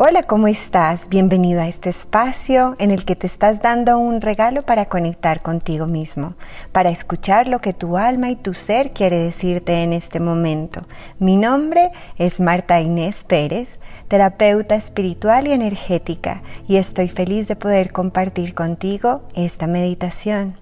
Hola, ¿cómo estás? Bienvenido a este espacio en el que te estás dando un regalo para conectar contigo mismo, para escuchar lo que tu alma y tu ser quiere decirte en este momento. Mi nombre es Marta Inés Pérez, terapeuta espiritual y energética, y estoy feliz de poder compartir contigo esta meditación.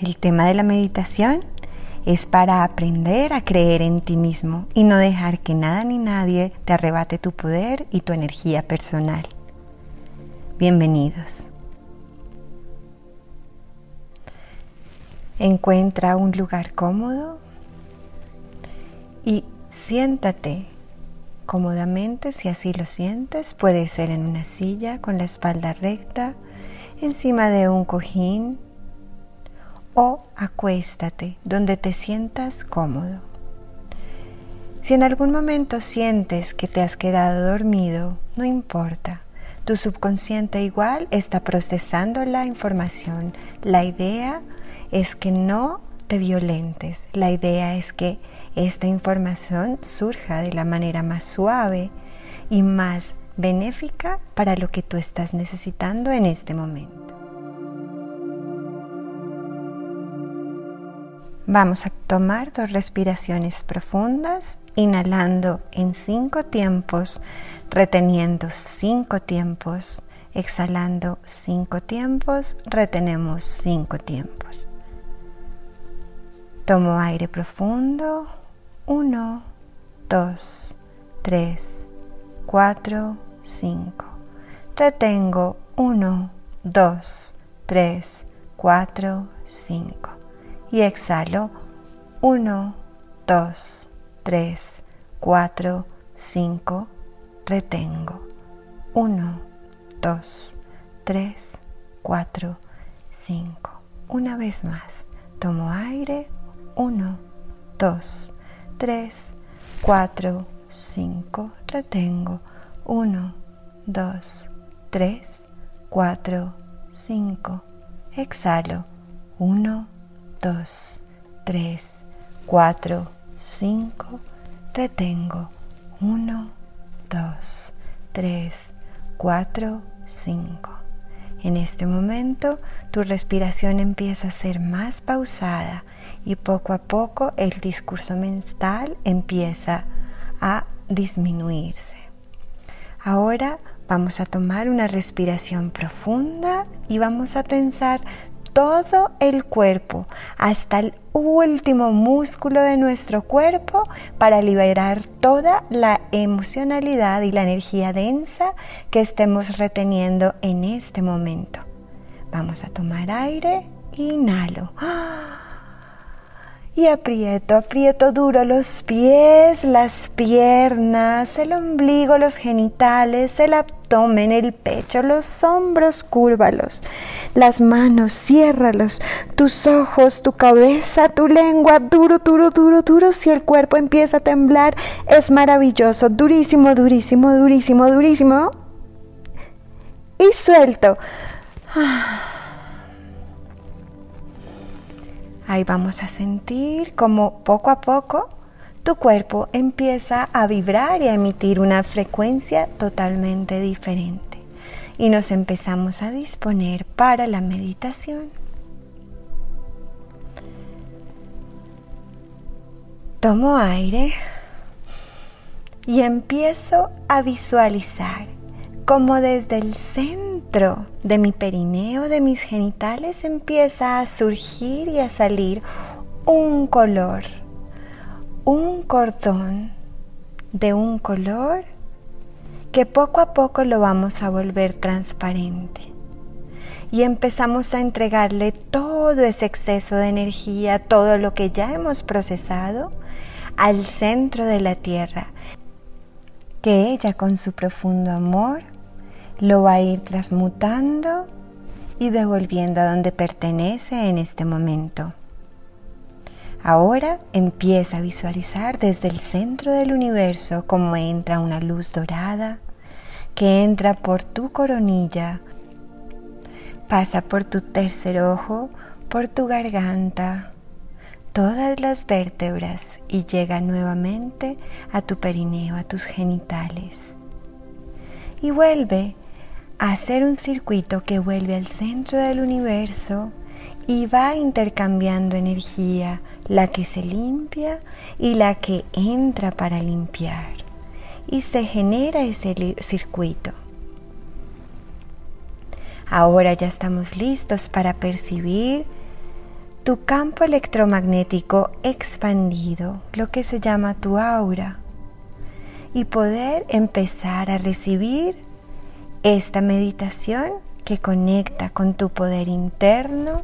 El tema de la meditación es para aprender a creer en ti mismo y no dejar que nada ni nadie te arrebate tu poder y tu energía personal. Bienvenidos. Encuentra un lugar cómodo y siéntate cómodamente si así lo sientes. Puede ser en una silla con la espalda recta, encima de un cojín o acuéstate donde te sientas cómodo. Si en algún momento sientes que te has quedado dormido, no importa. Tu subconsciente igual está procesando la información. La idea es que no te violentes. La idea es que esta información surja de la manera más suave y más benéfica para lo que tú estás necesitando en este momento. Vamos a tomar dos respiraciones profundas, inhalando en cinco tiempos, reteniendo cinco tiempos, exhalando cinco tiempos, retenemos cinco tiempos. Tomo aire profundo, uno, dos, tres, cuatro, cinco. Retengo uno, dos, tres, cuatro, cinco y exhalo. 1, 2, 3, 4, 5, retengo. 1, 2, 3, 4, 5. Una vez más, tomo aire. 1, 2, 3, 4, 5, retengo. 1, 2, 3, 4, 5, exhalo. 1, 2, 3, 4, 5, retengo 1, 2, 3, 4, 5. En este momento tu respiración empieza a ser más pausada y poco a poco el discurso mental empieza a disminuirse. Ahora vamos a tomar una respiración profunda y vamos a tensar todo el cuerpo, hasta el último músculo de nuestro cuerpo, para liberar toda la emocionalidad y la energía densa que estemos reteniendo en este momento. Vamos a tomar aire, inhalo. Y aprieto, aprieto duro los pies, las piernas, el ombligo, los genitales, el abdomen, el pecho, los hombros, cúrvalos las manos, ciérralos, tus ojos, tu cabeza, tu lengua, duro, duro, duro, duro. Si el cuerpo empieza a temblar, es maravilloso, durísimo, durísimo, durísimo, durísimo. Y suelto. Ahí vamos a sentir como poco a poco tu cuerpo empieza a vibrar y a emitir una frecuencia totalmente diferente y nos empezamos a disponer para la meditación. Tomo aire y empiezo a visualizar como desde el centro de mi perineo, de mis genitales, empieza a surgir y a salir un color, un cordón de un color que poco a poco lo vamos a volver transparente. Y empezamos a entregarle todo ese exceso de energía, todo lo que ya hemos procesado, al centro de la tierra, que ella con su profundo amor lo va a ir transmutando y devolviendo a donde pertenece en este momento. Ahora empieza a visualizar desde el centro del universo cómo entra una luz dorada que entra por tu coronilla, pasa por tu tercer ojo, por tu garganta, todas las vértebras y llega nuevamente a tu perineo, a tus genitales. Y vuelve hacer un circuito que vuelve al centro del universo y va intercambiando energía, la que se limpia y la que entra para limpiar. Y se genera ese circuito. Ahora ya estamos listos para percibir tu campo electromagnético expandido, lo que se llama tu aura, y poder empezar a recibir esta meditación que conecta con tu poder interno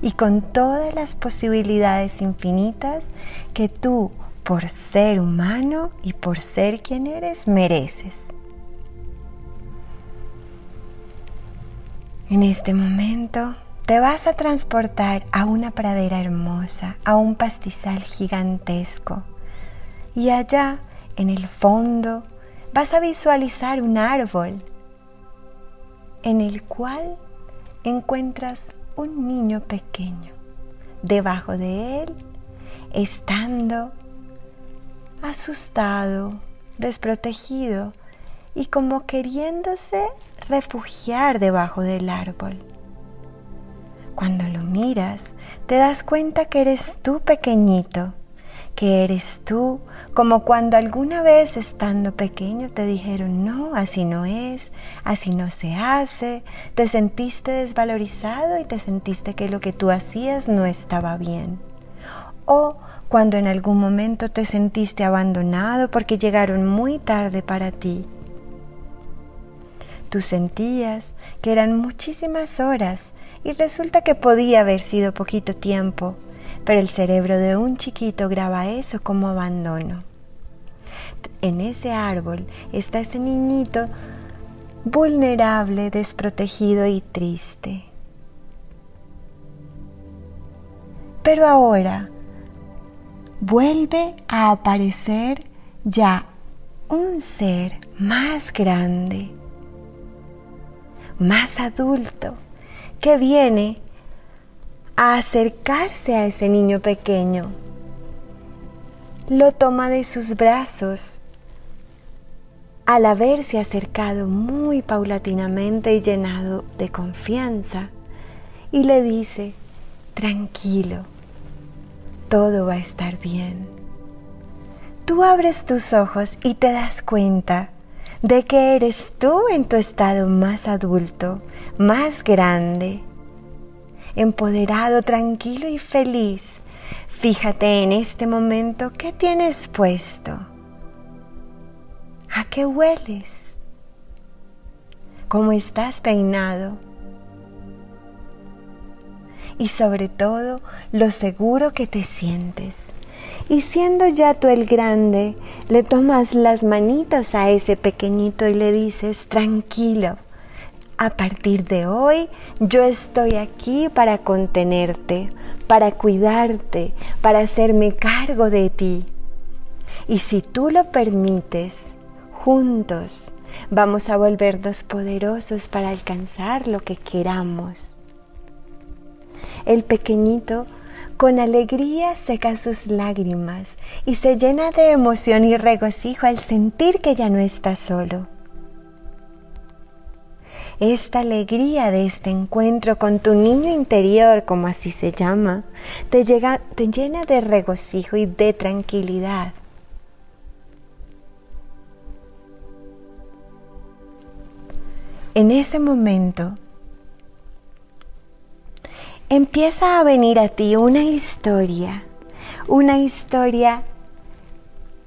y con todas las posibilidades infinitas que tú, por ser humano y por ser quien eres, mereces. En este momento te vas a transportar a una pradera hermosa, a un pastizal gigantesco. Y allá, en el fondo, vas a visualizar un árbol en el cual encuentras un niño pequeño. Debajo de él, estando asustado, desprotegido y como queriéndose refugiar debajo del árbol. Cuando lo miras, te das cuenta que eres tú pequeñito, que eres tú, como cuando alguna vez estando pequeño te dijeron, no, así no es, así no se hace, te sentiste desvalorizado y te sentiste que lo que tú hacías no estaba bien. O cuando en algún momento te sentiste abandonado porque llegaron muy tarde para ti. Tú sentías que eran muchísimas horas y resulta que podía haber sido poquito tiempo, pero el cerebro de un chiquito graba eso como abandono. En ese árbol está ese niñito vulnerable, desprotegido y triste. Pero ahora vuelve a aparecer ya un ser más grande, más adulto, que viene a acercarse a ese niño pequeño. Lo toma de sus brazos al haberse acercado muy paulatinamente y llenado de confianza y le dice, tranquilo, todo va a estar bien. Tú abres tus ojos y te das cuenta de que eres tú en tu estado más adulto, más grande, empoderado, tranquilo y feliz. Fíjate en este momento qué tienes puesto, a qué hueles, cómo estás peinado y sobre todo lo seguro que te sientes. Y siendo ya tú el grande, le tomas las manitas a ese pequeñito y le dices, tranquilo, a partir de hoy yo estoy aquí para contenerte, para cuidarte, para hacerme cargo de ti. Y si tú lo permites, juntos vamos a volvernos poderosos para alcanzar lo que queramos. El pequeñito con alegría seca sus lágrimas y se llena de emoción y regocijo al sentir que ya no está solo. Esta alegría de este encuentro con tu niño interior, como así se llama, te, llega, te llena de regocijo y de tranquilidad. En ese momento, empieza a venir a ti una historia, una historia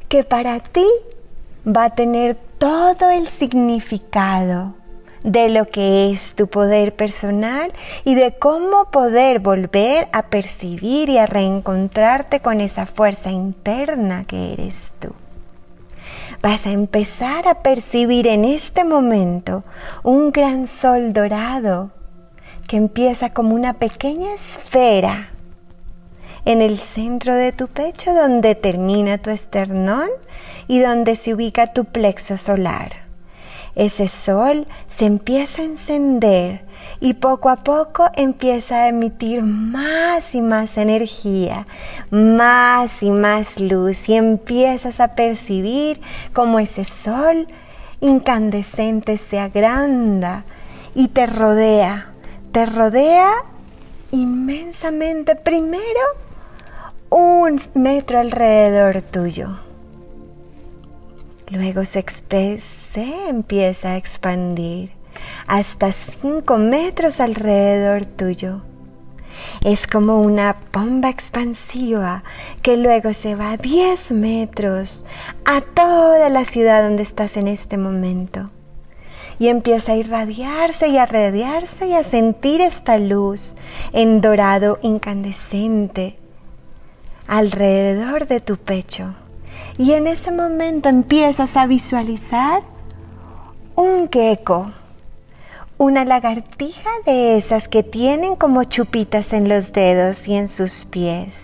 que para ti va a tener todo el significado de lo que es tu poder personal y de cómo poder volver a percibir y a reencontrarte con esa fuerza interna que eres tú. Vas a empezar a percibir en este momento un gran sol dorado que empieza como una pequeña esfera en el centro de tu pecho donde termina tu esternón y donde se ubica tu plexo solar. Ese sol se empieza a encender y poco a poco empieza a emitir más y más energía, más y más luz. Y empiezas a percibir como ese sol incandescente se agranda y te rodea, te rodea inmensamente. Primero un metro alrededor tuyo. Luego se, empieza a expandir hasta 5 metros alrededor tuyo. Es como una bomba expansiva que luego se va a 10 metros a toda la ciudad donde estás en este momento. Y empieza a irradiarse y a radiarse y a sentir esta luz en dorado incandescente alrededor de tu pecho. Y en ese momento empiezas a visualizar un gecko una lagartija de esas que tienen como chupitas en los dedos y en sus pies.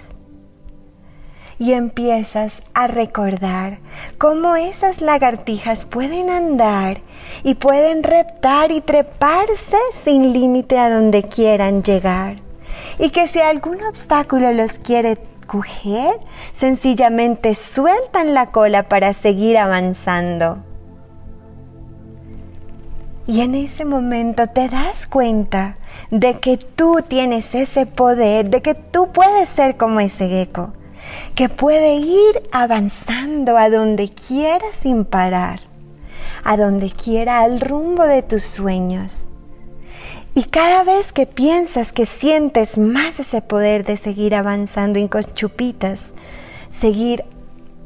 Y empiezas a recordar cómo esas lagartijas pueden andar y pueden reptar y treparse sin límite a donde quieran llegar. Y que si algún obstáculo los quiere coger, sencillamente sueltan la cola para seguir avanzando y en ese momento te das cuenta de que tú tienes ese poder, de que tú puedes ser como ese gecko, que puede ir avanzando a donde quiera sin parar, a donde quiera al rumbo de tus sueños. Y cada vez que piensas que sientes más ese poder de seguir avanzando con chupitas, seguir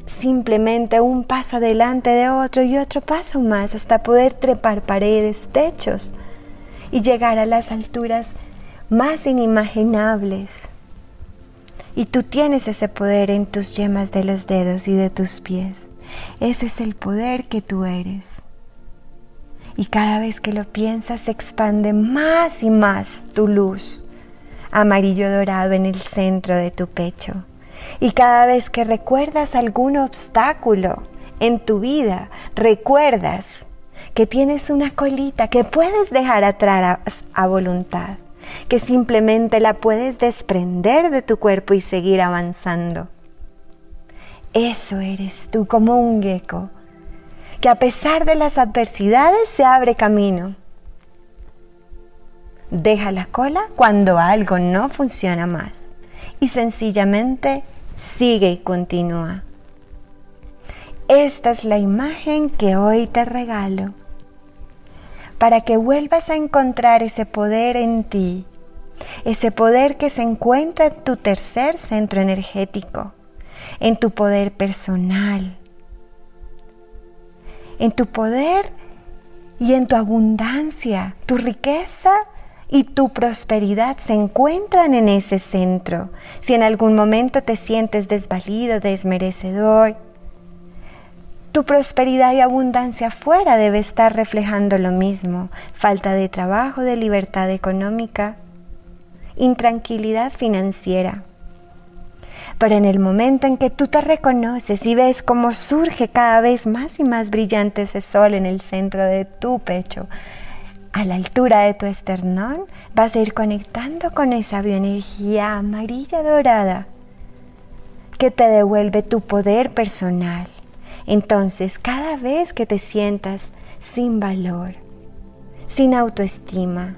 simplemente un paso adelante de otro y otro paso más hasta poder trepar paredes, techos y llegar a las alturas más inimaginables. Y tú tienes ese poder en tus yemas de los dedos y de tus pies. Ese es el poder que tú eres. Y cada vez que lo piensas se expande más y más tu luz, amarillo dorado en el centro de tu pecho. Y cada vez que recuerdas algún obstáculo en tu vida, recuerdas que tienes una colita que puedes dejar atrás a, voluntad, que simplemente la puedes desprender de tu cuerpo y seguir avanzando. Eso eres tú como un gecko, que a pesar de las adversidades se abre camino. Deja la cola cuando algo no funciona más y sencillamente sigue y continúa. Esta es la imagen que hoy te regalo para que vuelvas a encontrar ese poder en ti, ese poder que se encuentra en tu tercer centro energético, en tu poder personal, en tu poder y en tu abundancia, tu riqueza y tu prosperidad se encuentran en ese centro. Si en algún momento te sientes desvalido, desmerecedor, tu prosperidad y abundancia afuera debe estar reflejando lo mismo. Falta de trabajo, de libertad económica, intranquilidad financiera. Pero en el momento en que tú te reconoces y ves cómo surge cada vez más y más brillante ese sol en el centro de tu pecho, a la altura de tu esternón, vas a ir conectando con esa bioenergía amarilla dorada que te devuelve tu poder personal. Entonces, cada vez que te sientas sin valor, sin autoestima,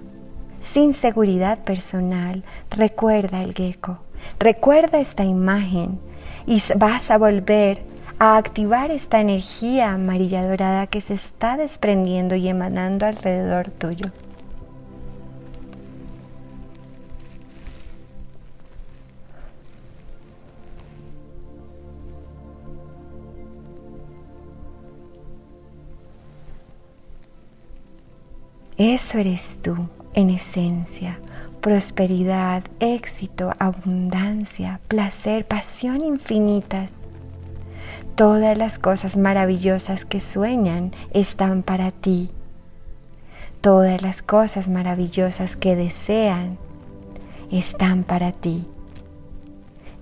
sin seguridad personal, recuerda el gecko, recuerda esta imagen y vas a volver a activar esta energía amarilla dorada que se está desprendiendo y emanando alrededor tuyo. Eso eres tú en esencia. Prosperidad, éxito, abundancia, placer, pasión infinitas Todas las cosas maravillosas que sueñan están para ti. Todas las cosas maravillosas que desean están para ti.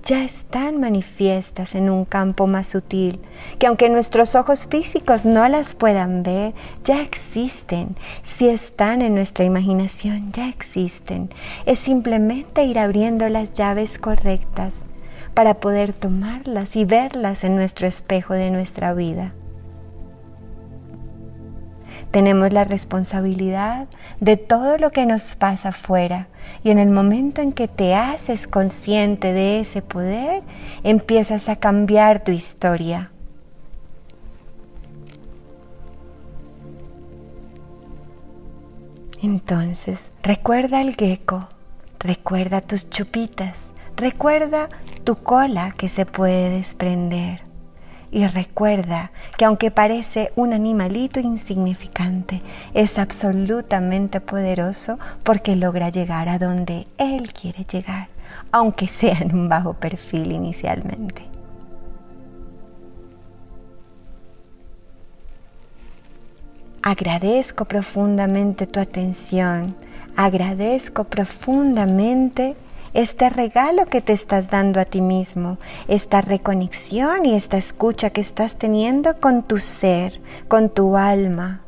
ya están manifiestas en un campo más sutil, que aunque nuestros ojos físicos no las puedan ver, ya existen. Si están en nuestra imaginación, ya existen. Es simplemente ir abriendo las llaves correctas para poder tomarlas y verlas en nuestro espejo de nuestra vida. Tenemos la responsabilidad de todo lo que nos pasa afuera y en el momento en que te haces consciente de ese poder, empiezas a cambiar tu historia. Entonces, recuerda el gecko, recuerda tus chupitas, recuerda tu cola que se puede desprender. Y recuerda que aunque parece un animalito insignificante, es absolutamente poderoso porque logra llegar a donde Él quiere llegar, aunque sea en un bajo perfil inicialmente. Agradezco profundamente tu atención, agradezco profundamente este regalo que te estás dando a ti mismo, esta reconexión y esta escucha que estás teniendo con tu ser, con tu alma.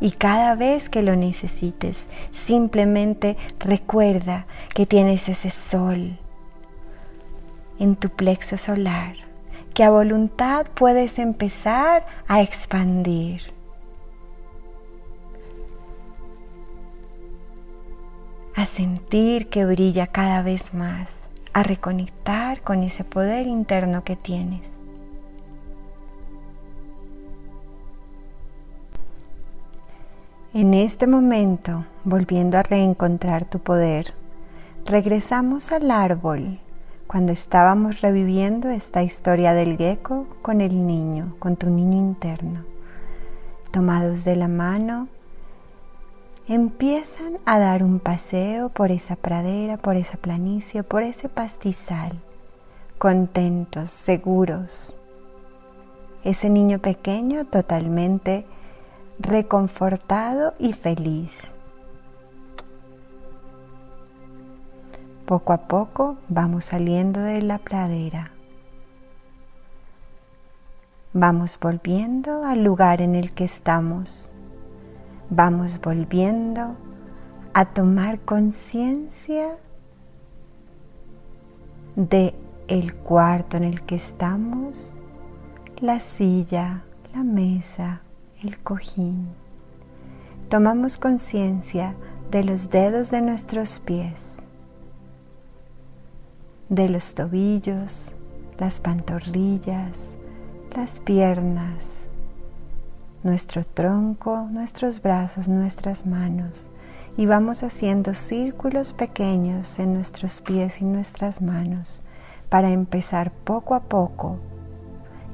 Y cada vez que lo necesites, simplemente recuerda que tienes ese sol en tu plexo solar, que a voluntad puedes empezar a expandir. A sentir que brilla cada vez más, a reconectar con ese poder interno que tienes. En este momento, volviendo a reencontrar tu poder, regresamos al árbol cuando estábamos reviviendo esta historia del gecko con el niño, con tu niño interno. Tomados de la mano, empiezan a dar un paseo por esa pradera, por esa planicie, por ese pastizal, contentos, seguros. Ese niño pequeño totalmente reconfortado y feliz. Poco a poco vamos saliendo de la pradera. Vamos volviendo al lugar en el que estamos vamos volviendo a tomar conciencia de el cuarto en el que estamos, la silla, la mesa, el cojín. Tomamos conciencia de los dedos de nuestros pies, de los tobillos, las pantorrillas, las piernas, nuestro tronco, nuestros brazos, nuestras manos y vamos haciendo círculos pequeños en nuestros pies y nuestras manos para empezar poco a poco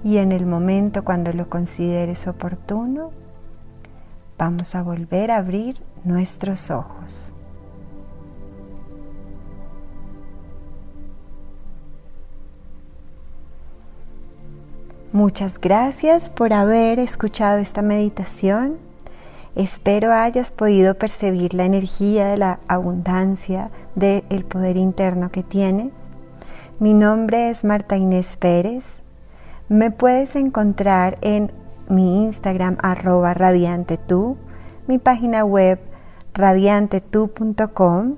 y en el momento cuando lo consideres oportuno, vamos a volver a abrir nuestros ojos. Muchas gracias por haber escuchado esta meditación. Espero hayas podido percibir la energía de la abundancia, del poder interno que tienes. Mi nombre es Marta Inés Pérez. Me puedes encontrar en mi Instagram arroba radiantetú, mi página web radiantetú.com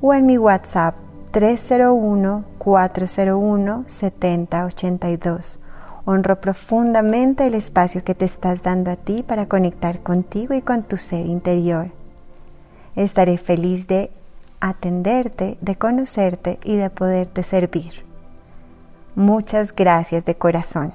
o en mi WhatsApp 301 401 7082 Honro profundamente el espacio que te estás dando a ti para conectar contigo y con tu ser interior. Estaré feliz de atenderte, de conocerte y de poderte servir. Muchas gracias de corazón.